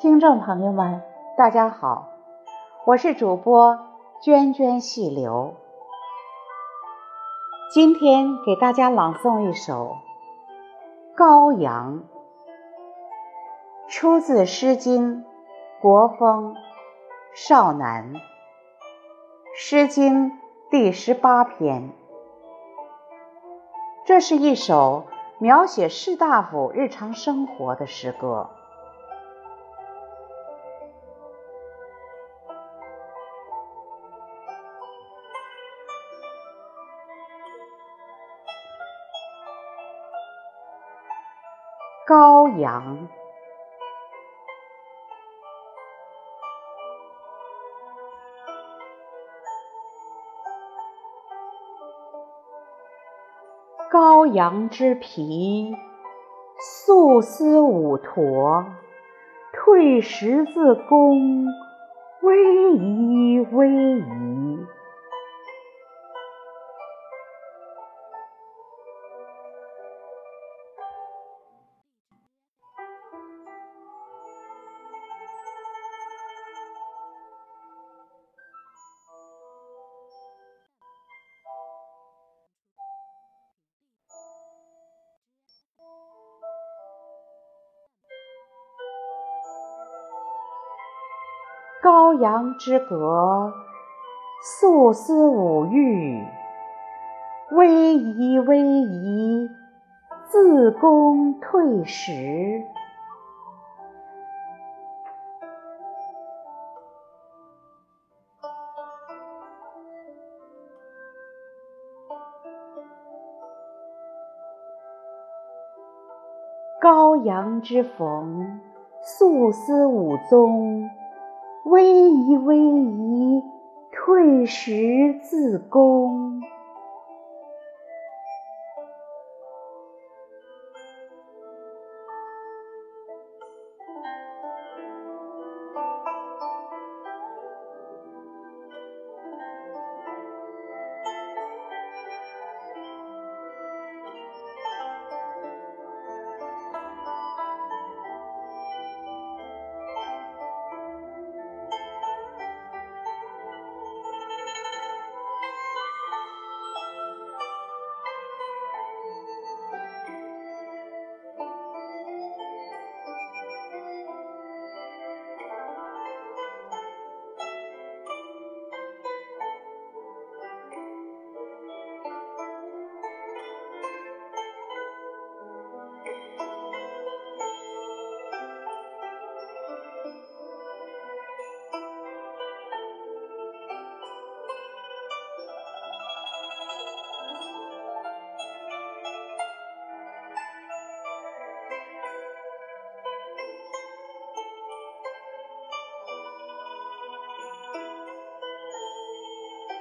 听众朋友们，大家好，我是主播涓涓细流。今天给大家朗诵一首《羔羊》，出自《诗经·国风·少南》，《诗经》第十八篇。这是一首描写士大夫日常生活的诗歌。羔羊，羔羊之皮，素丝五驼，退十字弓，逶迤逶迤。羔羊之革，素丝五玉，逶迤逶迤，自宫退食。羔羊之缝，素丝五宗。逶迤逶迤，退食自弓。